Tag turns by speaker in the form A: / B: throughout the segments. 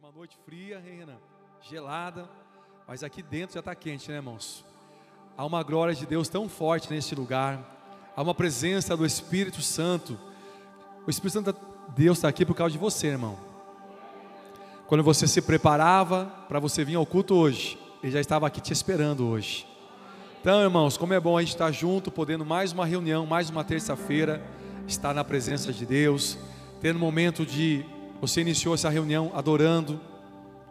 A: Uma noite fria, Renan? Gelada, mas aqui dentro já está quente, né, irmãos? Há uma glória de Deus tão forte neste lugar, há uma presença do Espírito Santo. O Espírito Santo de Deus está aqui por causa de você, irmão. Quando você se preparava para você vir ao culto hoje, ele já estava aqui te esperando hoje. Então, irmãos, como é bom a gente estar junto, podendo mais uma reunião, mais uma terça-feira, estar na presença de Deus, tendo um momento de você iniciou essa reunião adorando.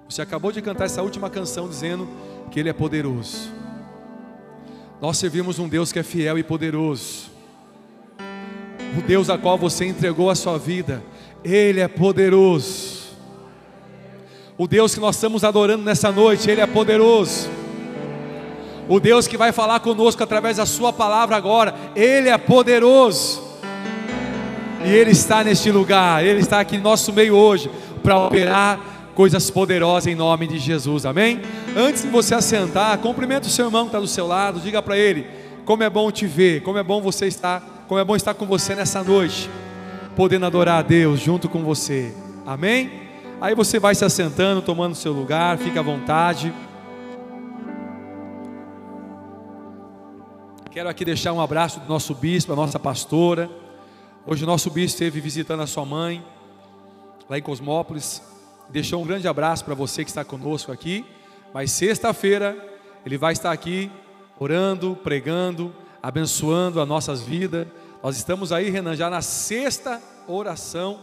A: Você acabou de cantar essa última canção dizendo que Ele é poderoso. Nós servimos um Deus que é fiel e poderoso. O Deus a qual você entregou a sua vida, Ele é poderoso. O Deus que nós estamos adorando nessa noite, Ele é poderoso. O Deus que vai falar conosco através da Sua palavra agora, Ele é poderoso. E Ele está neste lugar, Ele está aqui no nosso meio hoje para operar coisas poderosas em nome de Jesus, amém? Antes de você assentar, cumprimenta o seu irmão que está do seu lado, diga para ele como é bom te ver, como é bom você estar, como é bom estar com você nessa noite, podendo adorar a Deus junto com você, amém? Aí você vai se assentando, tomando seu lugar, fica à vontade. Quero aqui deixar um abraço do nosso bispo, a nossa pastora. Hoje o nosso bispo esteve visitando a sua mãe, lá em Cosmópolis. Deixou um grande abraço para você que está conosco aqui. Mas sexta-feira ele vai estar aqui orando, pregando, abençoando as nossas vidas. Nós estamos aí, Renan, já na sexta oração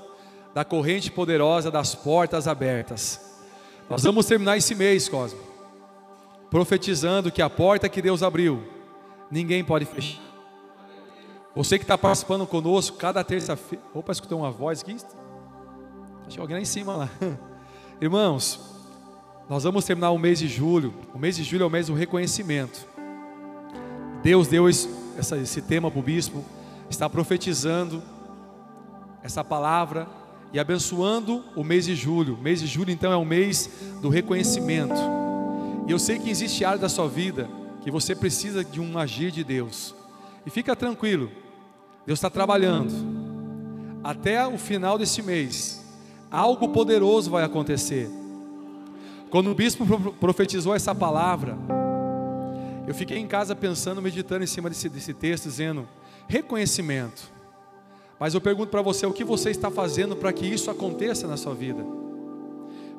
A: da corrente poderosa das portas abertas. Nós vamos terminar esse mês, Cosmo, profetizando que a porta que Deus abriu, ninguém pode fechar. Você que está participando conosco, cada terça-feira. Opa, escutou uma voz aqui? Que alguém lá em cima lá. Irmãos, nós vamos terminar o mês de julho. O mês de julho é o mês do reconhecimento. Deus deu esse, esse tema para o bispo, está profetizando essa palavra e abençoando o mês de julho. O mês de julho, então, é o mês do reconhecimento. E eu sei que existe área da sua vida que você precisa de um agir de Deus. E fica tranquilo, Deus está trabalhando. Até o final desse mês, algo poderoso vai acontecer. Quando o bispo profetizou essa palavra, eu fiquei em casa pensando, meditando em cima desse, desse texto, dizendo: reconhecimento. Mas eu pergunto para você: o que você está fazendo para que isso aconteça na sua vida?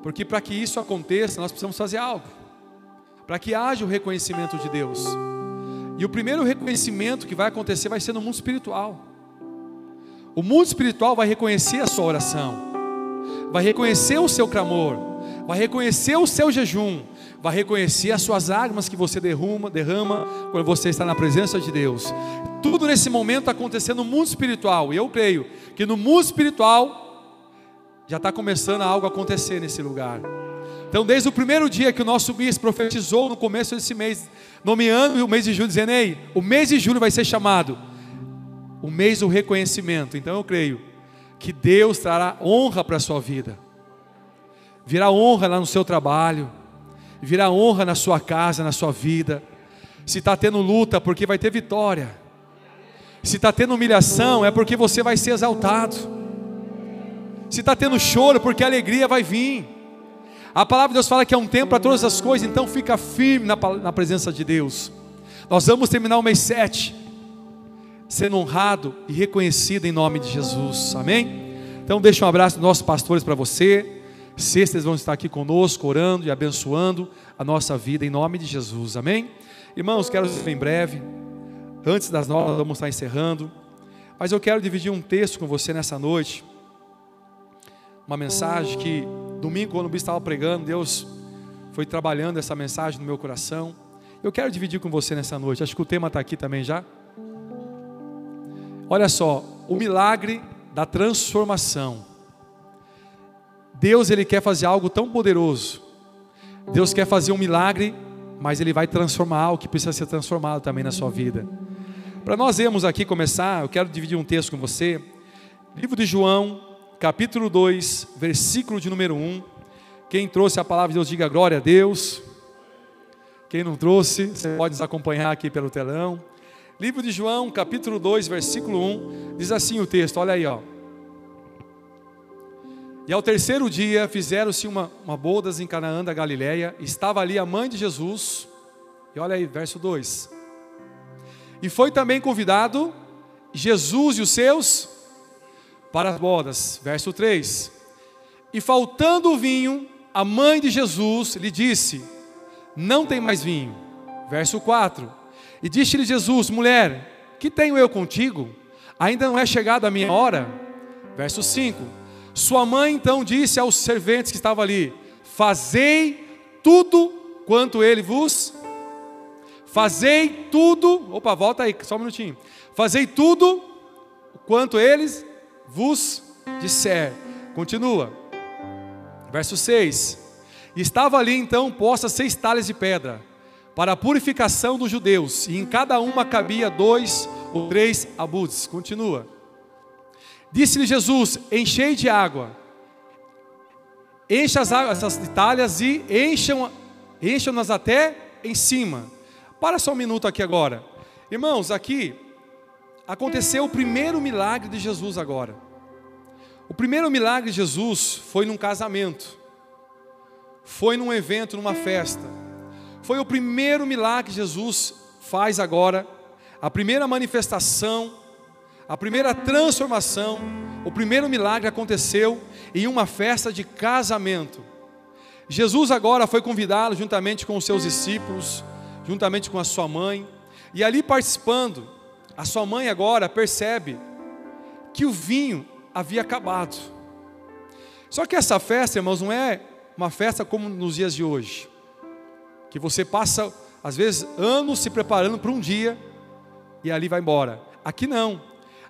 A: Porque para que isso aconteça, nós precisamos fazer algo, para que haja o reconhecimento de Deus. E o primeiro reconhecimento que vai acontecer vai ser no mundo espiritual. O mundo espiritual vai reconhecer a sua oração, vai reconhecer o seu clamor, vai reconhecer o seu jejum, vai reconhecer as suas lágrimas que você derrama, derrama quando você está na presença de Deus. Tudo nesse momento está acontecendo no mundo espiritual, e eu creio que no mundo espiritual já está começando algo a acontecer nesse lugar. Então, desde o primeiro dia que o nosso bispo profetizou no começo desse mês, nomeando o mês de julho, dizendo: Ei, o mês de julho vai ser chamado o mês do reconhecimento. Então, eu creio que Deus trará honra para a sua vida, virá honra lá no seu trabalho, virá honra na sua casa, na sua vida. Se está tendo luta, porque vai ter vitória. Se está tendo humilhação, é porque você vai ser exaltado. Se está tendo choro, porque a alegria vai vir. A palavra de Deus fala que é um tempo para todas as coisas, então fica firme na, na presença de Deus. Nós vamos terminar o mês 7 sendo honrado e reconhecido em nome de Jesus, amém? Então, deixa um abraço dos nossos pastores para você. Sexta, eles vão estar aqui conosco, orando e abençoando a nossa vida em nome de Jesus, amém? Irmãos, quero dizer em breve, antes das nove, nós vamos estar encerrando, mas eu quero dividir um texto com você nessa noite, uma mensagem que Domingo, quando o bispo estava pregando, Deus foi trabalhando essa mensagem no meu coração. Eu quero dividir com você nessa noite. Acho que o tema está aqui também já. Olha só, o milagre da transformação. Deus ele quer fazer algo tão poderoso. Deus quer fazer um milagre, mas ele vai transformar algo que precisa ser transformado também na sua vida. Para nós vermos aqui começar, eu quero dividir um texto com você. Livro de João, capítulo 2, versículo de número 1. Quem trouxe a palavra de Deus, diga glória a Deus. Quem não trouxe, você pode nos acompanhar aqui pelo telão. Livro de João, capítulo 2, versículo 1, diz assim o texto, olha aí, ó. E ao terceiro dia fizeram-se uma, uma bodas em Canaã da Galileia, estava ali a mãe de Jesus, e olha aí, verso 2. E foi também convidado Jesus e os seus para as bodas, verso 3. E faltando o vinho, a mãe de Jesus lhe disse: Não tem mais vinho. Verso 4. E disse-lhe Jesus: Mulher, que tenho eu contigo? Ainda não é chegada a minha hora? Verso 5. Sua mãe então disse aos serventes que estavam ali: Fazei tudo quanto ele vos. Fazei tudo. Opa, volta aí, só um minutinho. Fazei tudo quanto eles vos disser. Continua. Verso 6. Estava ali então postas seis talhas de pedra para a purificação dos judeus, e em cada uma cabia dois ou três abudes. Continua. Disse-lhe Jesus: Enchei de água, encha as águas, essas talhas e encham, encham-nas até em cima. Para só um minuto aqui agora, irmãos. Aqui aconteceu o primeiro milagre de Jesus agora. O primeiro milagre de Jesus foi num casamento, foi num evento, numa festa. Foi o primeiro milagre que Jesus faz agora, a primeira manifestação a primeira transformação, o primeiro milagre aconteceu em uma festa de casamento. Jesus agora foi convidado juntamente com os seus discípulos, juntamente com a sua mãe, e ali participando, a sua mãe agora percebe que o vinho havia acabado. Só que essa festa, irmãos, não é uma festa como nos dias de hoje, que você passa, às vezes, anos se preparando para um dia e ali vai embora. Aqui não.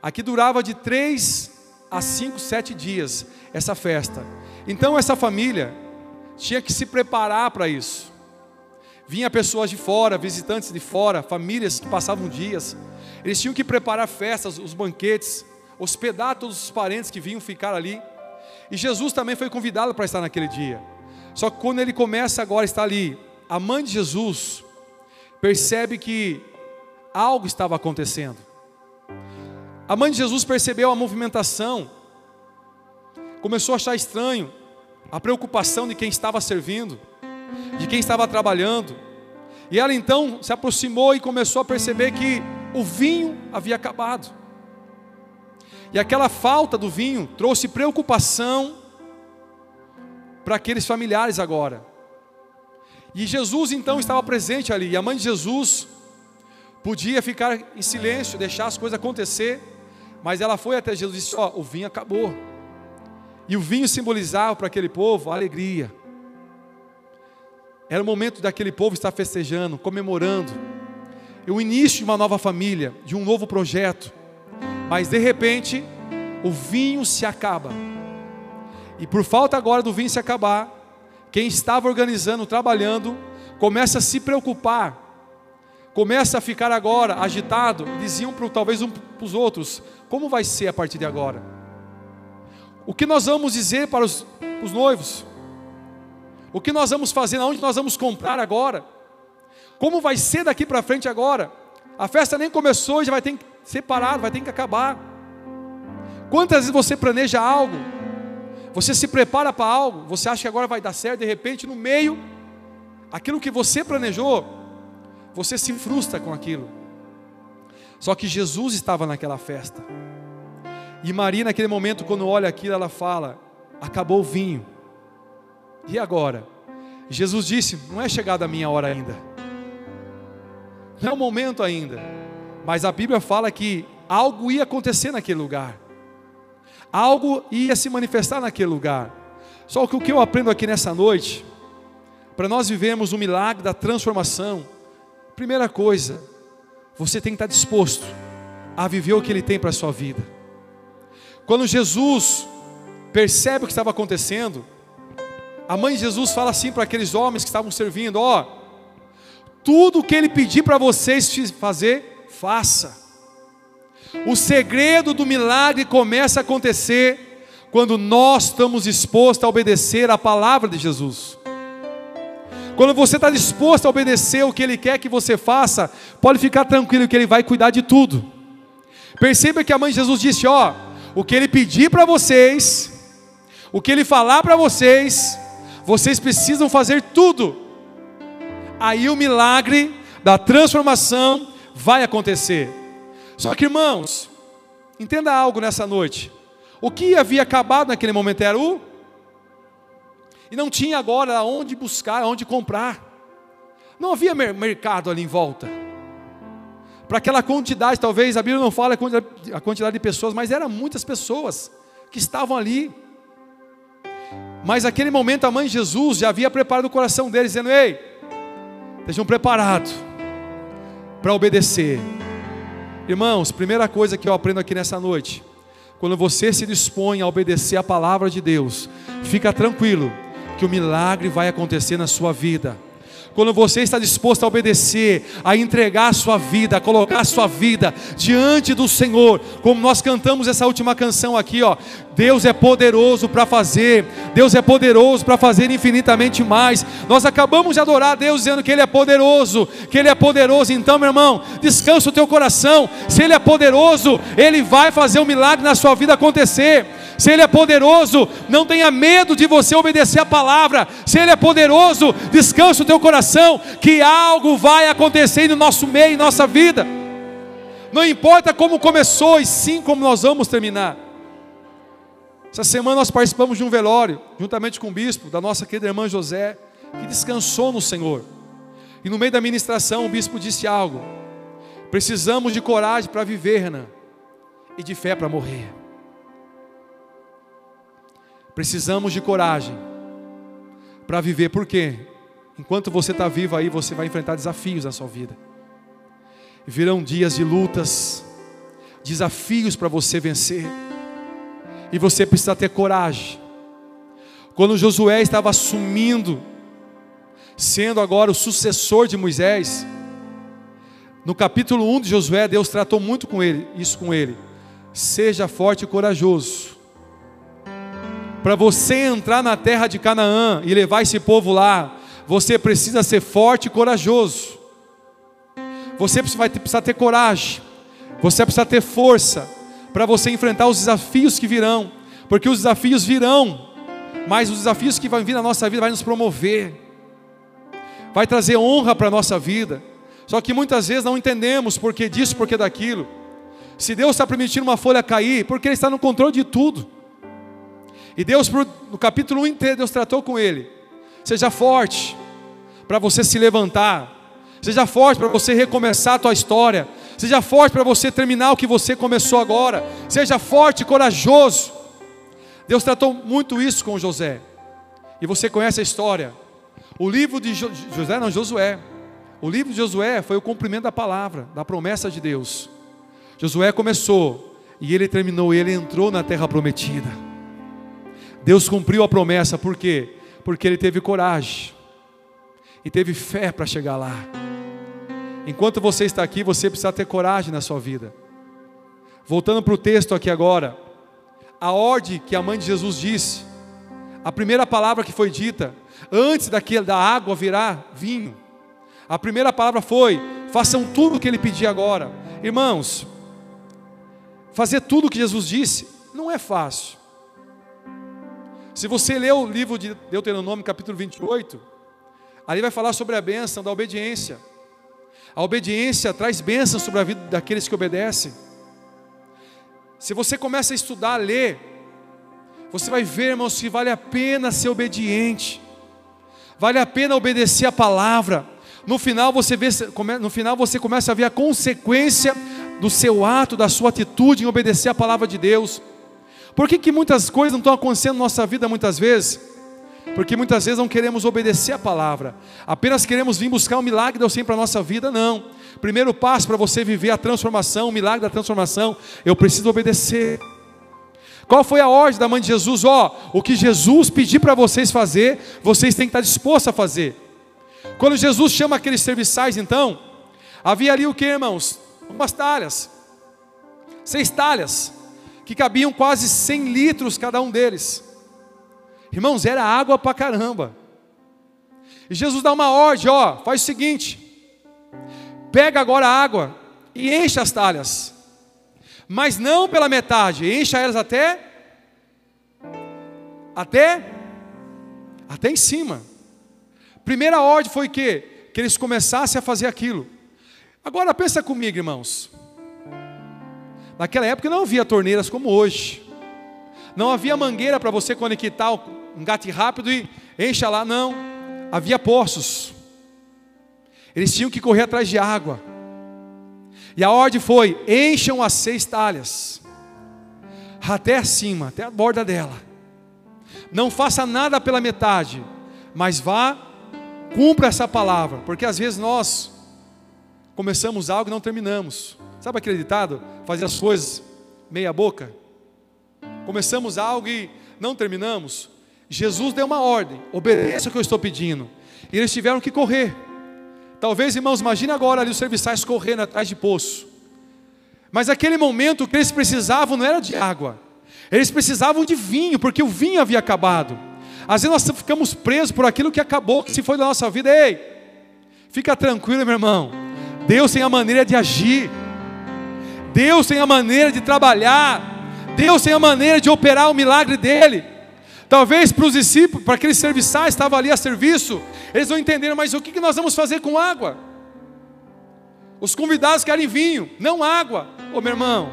A: Aqui durava de três a cinco, sete dias essa festa. Então essa família tinha que se preparar para isso. Vinha pessoas de fora, visitantes de fora, famílias que passavam dias. Eles tinham que preparar festas, os banquetes, hospedar todos os parentes que vinham ficar ali. E Jesus também foi convidado para estar naquele dia. Só que quando ele começa agora a estar ali, a mãe de Jesus percebe que algo estava acontecendo. A mãe de Jesus percebeu a movimentação, começou a achar estranho a preocupação de quem estava servindo, de quem estava trabalhando, e ela então se aproximou e começou a perceber que o vinho havia acabado. E aquela falta do vinho trouxe preocupação para aqueles familiares agora. E Jesus então estava presente ali, e a mãe de Jesus podia ficar em silêncio, deixar as coisas acontecer, mas ela foi até Jesus e disse: Ó, oh, o vinho acabou. E o vinho simbolizava para aquele povo a alegria. Era o momento daquele povo estar festejando, comemorando. E o início de uma nova família, de um novo projeto. Mas de repente, o vinho se acaba. E por falta agora do vinho se acabar, quem estava organizando, trabalhando, começa a se preocupar começa a ficar agora agitado, diziam para talvez um para os outros: como vai ser a partir de agora? O que nós vamos dizer para os, os noivos? O que nós vamos fazer? Aonde nós vamos comprar agora? Como vai ser daqui para frente agora? A festa nem começou e já vai ter que ser parado, vai ter que acabar. Quantas vezes você planeja algo? Você se prepara para algo, você acha que agora vai dar certo, de repente no meio, aquilo que você planejou, você se frustra com aquilo. Só que Jesus estava naquela festa. E Maria, naquele momento, quando olha aquilo, ela fala: Acabou o vinho. E agora? Jesus disse: Não é chegada a minha hora ainda. Não é o momento ainda. Mas a Bíblia fala que algo ia acontecer naquele lugar. Algo ia se manifestar naquele lugar. Só que o que eu aprendo aqui nessa noite, para nós vivemos o milagre da transformação, Primeira coisa, você tem que estar disposto a viver o que Ele tem para a sua vida. Quando Jesus percebe o que estava acontecendo, a mãe de Jesus fala assim para aqueles homens que estavam servindo: Ó, tudo o que Ele pedir para vocês fazer, faça. O segredo do milagre começa a acontecer quando nós estamos dispostos a obedecer a palavra de Jesus. Quando você está disposto a obedecer o que Ele quer que você faça, pode ficar tranquilo que Ele vai cuidar de tudo. Perceba que a mãe de Jesus disse: Ó, o que Ele pedir para vocês, O que ele falar para vocês, vocês precisam fazer tudo. Aí o milagre da transformação vai acontecer. Só que, irmãos, entenda algo nessa noite. O que havia acabado naquele momento era o. E não tinha agora onde buscar, onde comprar. Não havia mercado ali em volta. Para aquela quantidade, talvez a Bíblia não fala a quantidade de pessoas, mas eram muitas pessoas que estavam ali. Mas naquele momento a mãe de Jesus já havia preparado o coração deles, dizendo: Ei, estejam preparados para obedecer. Irmãos, primeira coisa que eu aprendo aqui nessa noite, quando você se dispõe a obedecer a palavra de Deus, fica tranquilo que o milagre vai acontecer na sua vida quando você está disposto a obedecer, a entregar a sua vida, a colocar a sua vida diante do Senhor, como nós cantamos essa última canção aqui, ó. Deus é poderoso para fazer, Deus é poderoso para fazer infinitamente mais. Nós acabamos de adorar a Deus dizendo que Ele é poderoso, que Ele é poderoso. Então, meu irmão, descansa o teu coração. Se Ele é poderoso, Ele vai fazer um milagre na sua vida acontecer. Se Ele é poderoso, não tenha medo de você obedecer a palavra. Se Ele é poderoso, descansa o teu coração, que algo vai acontecer no nosso meio, em nossa vida. Não importa como começou, e sim como nós vamos terminar. Essa semana nós participamos de um velório, juntamente com o bispo, da nossa querida irmã José, que descansou no Senhor. E no meio da ministração, o bispo disse algo: precisamos de coragem para viver, Renan, e de fé para morrer. Precisamos de coragem para viver, por quê? Enquanto você está vivo aí, você vai enfrentar desafios na sua vida. Virão dias de lutas, desafios para você vencer, e você precisa ter coragem. Quando Josué estava assumindo, sendo agora o sucessor de Moisés, no capítulo 1 de Josué, Deus tratou muito com ele, isso com ele. Seja forte e corajoso para você entrar na terra de Canaã e levar esse povo lá, você precisa ser forte e corajoso. Você vai precisar ter coragem. Você precisa ter força para você enfrentar os desafios que virão, porque os desafios virão, mas os desafios que vão vir na nossa vida vai nos promover. Vai trazer honra para a nossa vida. Só que muitas vezes não entendemos por que disso, por que daquilo. Se Deus está permitindo uma folha cair, porque Ele está no controle de tudo. E Deus, no capítulo 1 inteiro, Deus tratou com ele. Seja forte para você se levantar. Seja forte para você recomeçar a tua história. Seja forte para você terminar o que você começou agora. Seja forte e corajoso. Deus tratou muito isso com José. E você conhece a história. O livro de jo José, não, Josué. O livro de Josué foi o cumprimento da palavra, da promessa de Deus. Josué começou e ele terminou, e ele entrou na terra prometida. Deus cumpriu a promessa, por quê? Porque ele teve coragem e teve fé para chegar lá. Enquanto você está aqui, você precisa ter coragem na sua vida. Voltando para o texto aqui agora, a ordem que a mãe de Jesus disse, a primeira palavra que foi dita, antes daquele, da água virar vinho, a primeira palavra foi: façam tudo o que ele pediu agora. Irmãos, fazer tudo o que Jesus disse não é fácil. Se você ler o livro de Deuteronômio, capítulo 28, ali vai falar sobre a bênção da obediência. A obediência traz bênção sobre a vida daqueles que obedecem. Se você começa a estudar, a ler, você vai ver, irmãos, que vale a pena ser obediente, vale a pena obedecer a palavra. No final você vê, no final você começa a ver a consequência do seu ato, da sua atitude em obedecer a palavra de Deus. Por que, que muitas coisas não estão acontecendo na nossa vida muitas vezes? Porque muitas vezes não queremos obedecer a palavra, apenas queremos vir buscar um milagre de Deus para a nossa vida, não. Primeiro passo para você viver a transformação, o milagre da transformação, eu preciso obedecer. Qual foi a ordem da mãe de Jesus? Ó, oh, o que Jesus pedir para vocês fazer, vocês têm que estar dispostos a fazer. Quando Jesus chama aqueles serviçais, então, havia ali o que, irmãos? Umas talhas, seis talhas que cabiam quase 100 litros cada um deles. Irmãos, era água para caramba. E Jesus dá uma ordem, ó, faz o seguinte: pega agora a água e enche as talhas, mas não pela metade, encha elas até até até em cima. Primeira ordem foi que que eles começassem a fazer aquilo. Agora pensa comigo, irmãos. Naquela época não havia torneiras como hoje. Não havia mangueira para você conectar um gato rápido e encha lá, não. Havia poços. Eles tinham que correr atrás de água. E a ordem foi: encham as seis talhas, até acima, até a borda dela. Não faça nada pela metade, mas vá, cumpra essa palavra, porque às vezes nós começamos algo e não terminamos. Sabe aquele ditado? Fazer as coisas meia boca? Começamos algo e não terminamos. Jesus deu uma ordem: obedeça o que eu estou pedindo. E eles tiveram que correr. Talvez, irmãos, imagine agora ali os serviçais correndo atrás de poço. Mas aquele momento que eles precisavam não era de água, eles precisavam de vinho, porque o vinho havia acabado. Às vezes nós ficamos presos por aquilo que acabou, que se foi da nossa vida. Ei, fica tranquilo, meu irmão. Deus tem a maneira de agir, Deus tem a maneira de trabalhar, Deus tem a maneira de operar o milagre dele. Talvez para os discípulos, para aqueles serviçais que estavam ali a serviço, eles não entenderam, mas o que nós vamos fazer com água? Os convidados querem vinho, não água. Ô meu irmão,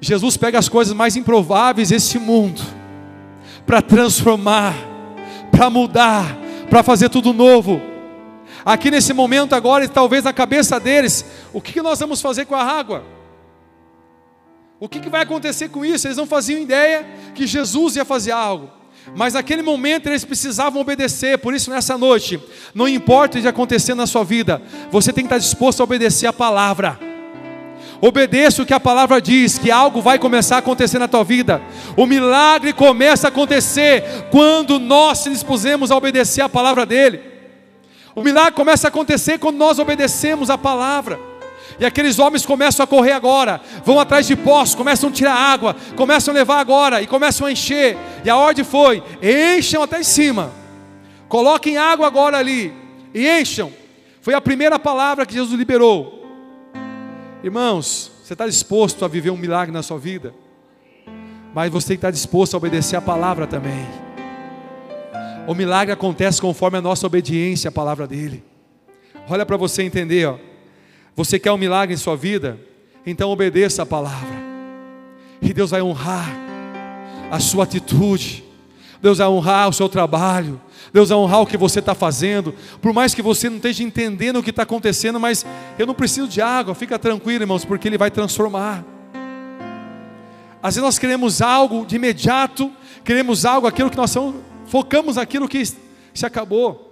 A: Jesus pega as coisas mais improváveis deste mundo para transformar, para mudar, para fazer tudo novo. Aqui nesse momento agora, e talvez na cabeça deles, o que nós vamos fazer com a água? O que vai acontecer com isso? Eles não faziam ideia que Jesus ia fazer algo. Mas naquele momento eles precisavam obedecer, por isso nessa noite, não importa o que acontecer na sua vida, você tem que estar disposto a obedecer a palavra. Obedeça o que a palavra diz, que algo vai começar a acontecer na tua vida. O milagre começa a acontecer quando nós se dispusemos a obedecer a palavra dele. O milagre começa a acontecer quando nós obedecemos a palavra. E aqueles homens começam a correr agora, vão atrás de poços, começam a tirar água, começam a levar agora e começam a encher. E a ordem foi: encham até em cima, coloquem água agora ali e encham. Foi a primeira palavra que Jesus liberou. Irmãos, você está disposto a viver um milagre na sua vida? Mas você estar disposto a obedecer a palavra também. O milagre acontece conforme a nossa obediência à palavra dele. Olha para você entender, ó. Você quer um milagre em sua vida? Então obedeça a palavra. E Deus vai honrar a sua atitude. Deus vai honrar o seu trabalho. Deus vai honrar o que você está fazendo. Por mais que você não esteja entendendo o que está acontecendo, mas eu não preciso de água. Fica tranquilo, irmãos, porque Ele vai transformar. Às vezes nós queremos algo de imediato, queremos algo, aquilo que nós somos, focamos naquilo que se acabou.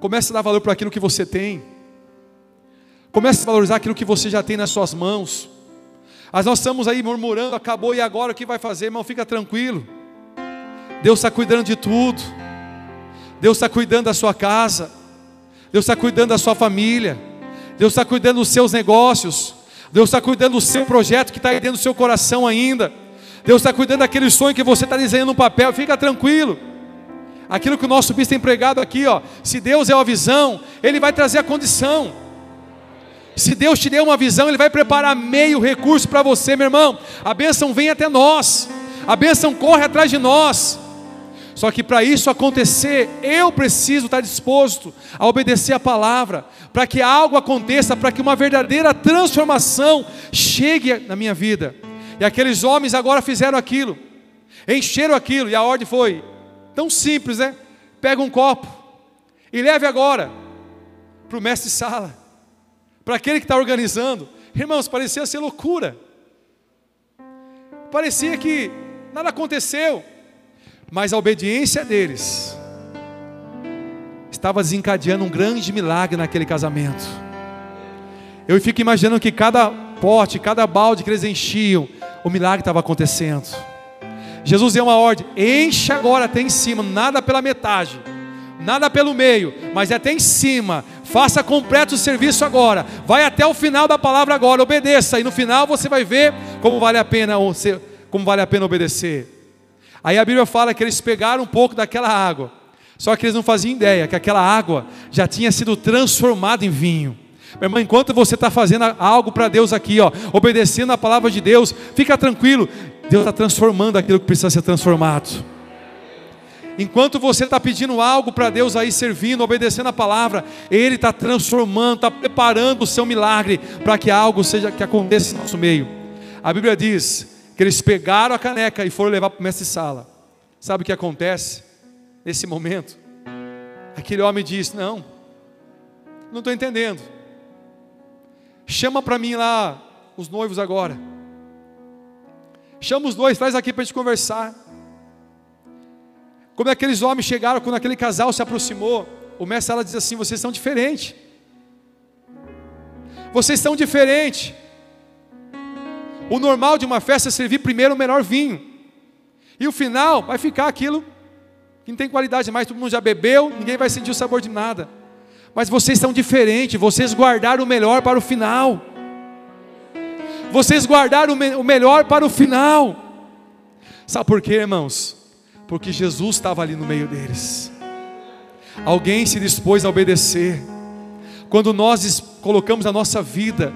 A: Comece a dar valor para aquilo que você tem. Comece a valorizar aquilo que você já tem nas suas mãos. Mas nós estamos aí murmurando, acabou e agora o que vai fazer, irmão? Fica tranquilo. Deus está cuidando de tudo. Deus está cuidando da sua casa. Deus está cuidando da sua família. Deus está cuidando dos seus negócios. Deus está cuidando do seu projeto que está aí dentro do seu coração ainda. Deus está cuidando daquele sonho que você está desenhando no papel. Fica tranquilo. Aquilo que o nosso bispo tem pregado aqui, ó. Se Deus é a visão, Ele vai trazer a condição. Se Deus te deu uma visão, Ele vai preparar meio recurso para você, meu irmão. A bênção vem até nós, a bênção corre atrás de nós. Só que para isso acontecer, eu preciso estar disposto a obedecer a palavra, para que algo aconteça, para que uma verdadeira transformação chegue na minha vida. E aqueles homens agora fizeram aquilo, encheram aquilo, e a ordem foi tão simples, né? Pega um copo e leve agora para o mestre sala para aquele que está organizando. Irmãos, parecia ser loucura. Parecia que nada aconteceu. Mas a obediência deles estava desencadeando um grande milagre naquele casamento. Eu fico imaginando que cada pote, cada balde que eles enchiam, o milagre estava acontecendo. Jesus deu uma ordem: enche agora até em cima, nada pela metade nada pelo meio, mas até em cima. Faça completo o serviço agora. Vai até o final da palavra agora, obedeça e no final você vai ver como vale a pena como vale a pena obedecer. Aí a Bíblia fala que eles pegaram um pouco daquela água. Só que eles não faziam ideia que aquela água já tinha sido transformada em vinho. Meu irmão, enquanto você está fazendo algo para Deus aqui, ó, obedecendo a palavra de Deus, fica tranquilo. Deus está transformando aquilo que precisa ser transformado. Enquanto você está pedindo algo para Deus aí, servindo, obedecendo a palavra, Ele está transformando, está preparando o seu milagre para que algo seja que aconteça no nosso meio. A Bíblia diz que eles pegaram a caneca e foram levar para o mestre sala. Sabe o que acontece nesse momento? Aquele homem disse: Não, não estou entendendo. Chama para mim lá os noivos agora. Chama os dois, traz aqui para a gente conversar. Como aqueles homens chegaram, quando aquele casal se aproximou, o mestre ela diz assim: vocês são diferentes. Vocês são diferentes. O normal de uma festa é servir primeiro o melhor vinho. E o final vai ficar aquilo que não tem qualidade mais, todo mundo já bebeu, ninguém vai sentir o sabor de nada. Mas vocês são diferentes, vocês guardaram o melhor para o final. Vocês guardaram o melhor para o final. Sabe por quê, irmãos? porque Jesus estava ali no meio deles. Alguém se dispôs a obedecer. Quando nós colocamos a nossa vida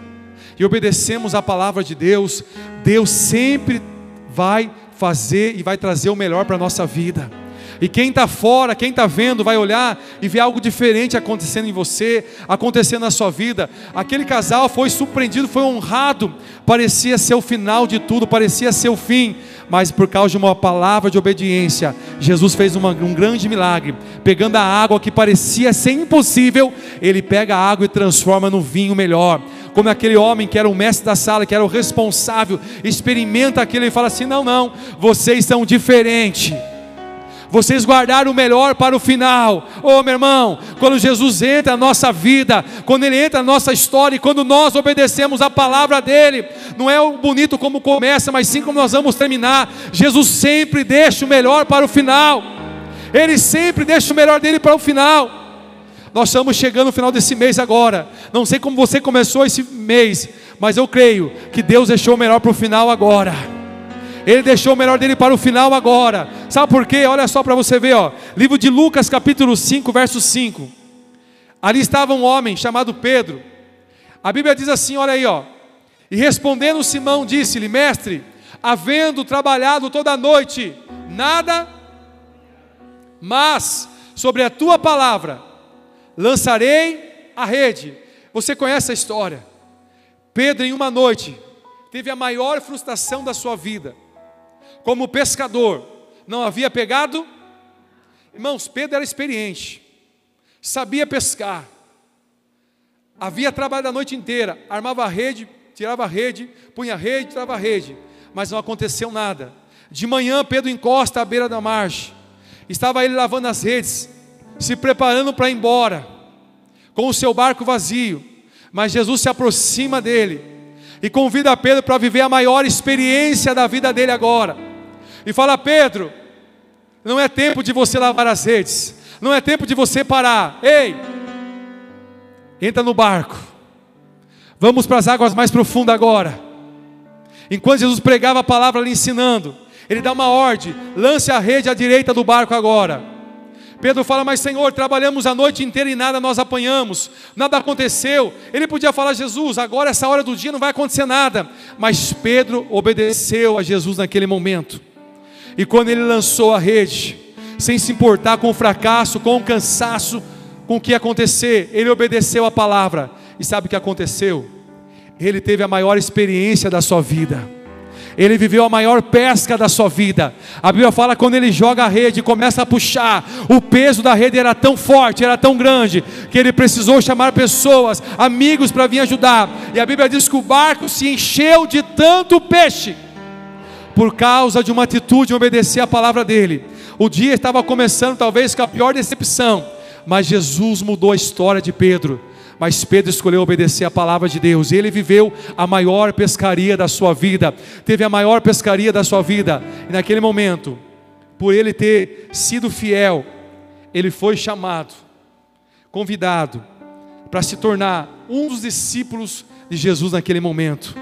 A: e obedecemos a palavra de Deus, Deus sempre vai fazer e vai trazer o melhor para a nossa vida. E quem está fora, quem está vendo, vai olhar e ver algo diferente acontecendo em você, acontecendo na sua vida. Aquele casal foi surpreendido, foi honrado, parecia ser o final de tudo, parecia ser o fim, mas por causa de uma palavra de obediência, Jesus fez uma, um grande milagre. Pegando a água que parecia ser impossível, ele pega a água e transforma no vinho melhor. Como aquele homem que era o mestre da sala, que era o responsável, experimenta aquilo e fala assim: não, não, vocês são diferentes. Vocês guardaram o melhor para o final. Oh, meu irmão, quando Jesus entra na nossa vida, quando Ele entra na nossa história, e quando nós obedecemos a palavra dele, não é o bonito como começa, mas sim como nós vamos terminar. Jesus sempre deixa o melhor para o final. Ele sempre deixa o melhor dele para o final. Nós estamos chegando no final desse mês agora. Não sei como você começou esse mês, mas eu creio que Deus deixou o melhor para o final agora. Ele deixou o melhor dele para o final agora. Sabe por quê? Olha só para você ver, ó. Livro de Lucas, capítulo 5, verso 5. Ali estava um homem chamado Pedro. A Bíblia diz assim, olha aí, ó. E respondendo Simão, disse-lhe: Mestre, havendo trabalhado toda a noite, nada, mas sobre a tua palavra lançarei a rede. Você conhece a história? Pedro, em uma noite, teve a maior frustração da sua vida como pescador, não havia pegado. Irmãos, Pedro era experiente, sabia pescar, havia trabalhado a noite inteira, armava a rede, tirava a rede, punha a rede, tirava a rede, mas não aconteceu nada. De manhã, Pedro encosta à beira da margem, estava ele lavando as redes, se preparando para ir embora, com o seu barco vazio, mas Jesus se aproxima dele e convida Pedro para viver a maior experiência da vida dele agora e fala: Pedro, não é tempo de você lavar as redes, não é tempo de você parar. Ei, entra no barco, vamos para as águas mais profundas agora. Enquanto Jesus pregava a palavra ali ensinando, ele dá uma ordem: lance a rede à direita do barco agora. Pedro fala, mas Senhor, trabalhamos a noite inteira e nada nós apanhamos, nada aconteceu. Ele podia falar, Jesus, agora essa hora do dia não vai acontecer nada. Mas Pedro obedeceu a Jesus naquele momento. E quando ele lançou a rede, sem se importar com o fracasso, com o cansaço, com o que ia acontecer, ele obedeceu a palavra. E sabe o que aconteceu? Ele teve a maior experiência da sua vida. Ele viveu a maior pesca da sua vida. A Bíblia fala quando ele joga a rede e começa a puxar, o peso da rede era tão forte, era tão grande, que ele precisou chamar pessoas, amigos para vir ajudar. E a Bíblia diz que o barco se encheu de tanto peixe por causa de uma atitude de obedecer a palavra dele. O dia estava começando, talvez com a pior decepção, mas Jesus mudou a história de Pedro. Mas Pedro escolheu obedecer a palavra de Deus. Ele viveu a maior pescaria da sua vida, teve a maior pescaria da sua vida. E naquele momento, por ele ter sido fiel, ele foi chamado, convidado para se tornar um dos discípulos de Jesus naquele momento.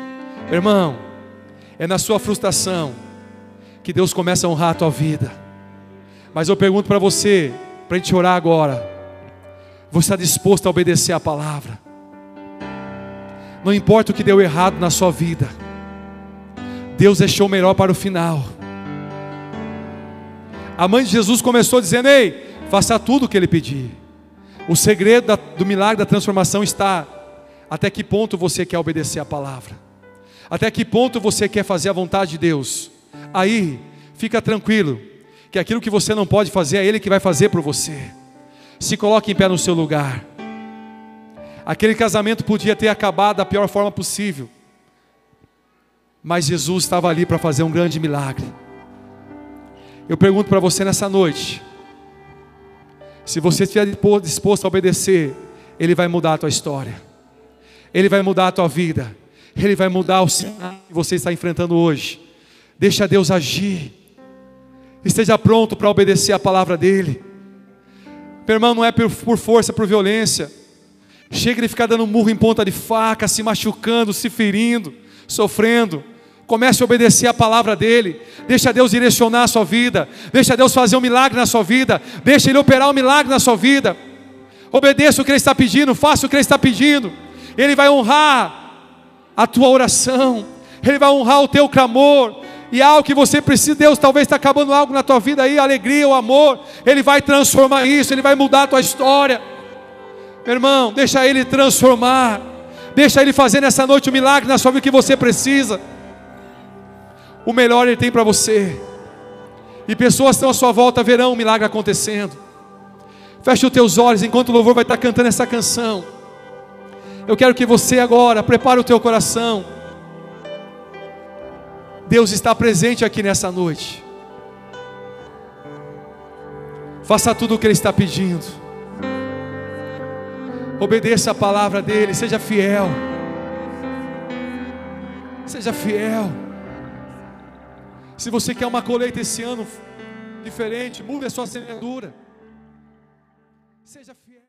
A: Irmão, é na sua frustração que Deus começa a honrar a tua vida. Mas eu pergunto para você, para a gente orar agora: você está disposto a obedecer a palavra? Não importa o que deu errado na sua vida, Deus deixou o melhor para o final. A mãe de Jesus começou dizendo: Ei, faça tudo o que ele pedir. O segredo da, do milagre da transformação está até que ponto você quer obedecer a palavra, até que ponto você quer fazer a vontade de Deus. Aí, fica tranquilo, que aquilo que você não pode fazer é Ele que vai fazer por você. Se coloque em pé no seu lugar. Aquele casamento podia ter acabado da pior forma possível, mas Jesus estava ali para fazer um grande milagre. Eu pergunto para você nessa noite: se você estiver disposto a obedecer, Ele vai mudar a tua história, Ele vai mudar a tua vida, Ele vai mudar o cenário que você está enfrentando hoje. Deixa Deus agir, esteja pronto para obedecer a palavra dEle. Meu irmão, não é por, força, por violência. Chega de ficar dando murro em ponta de faca, se machucando, se ferindo, sofrendo. Comece a obedecer a palavra dele. Deixa Deus direcionar a sua vida. Deixa Deus fazer um milagre na sua vida. Deixa Ele operar um milagre na sua vida. Obedeça o que Ele está pedindo. Faça o que Ele está pedindo. Ele vai honrar a tua oração. Ele vai honrar o teu clamor. E algo que você precisa, Deus talvez está acabando algo na tua vida aí, alegria, o amor. Ele vai transformar isso. Ele vai mudar a tua história. Meu irmão, deixa Ele transformar. Deixa Ele fazer nessa noite o um milagre na sua vida que você precisa o melhor Ele tem para você. E pessoas estão à sua volta verão um milagre acontecendo. Feche os teus olhos enquanto o louvor vai estar cantando essa canção. Eu quero que você agora prepare o teu coração. Deus está presente aqui nessa noite. Faça tudo o que Ele está pedindo. Obedeça a palavra dEle, seja fiel. Seja fiel. Se você quer uma colheita esse ano diferente, mude a sua semeadura. Seja fiel.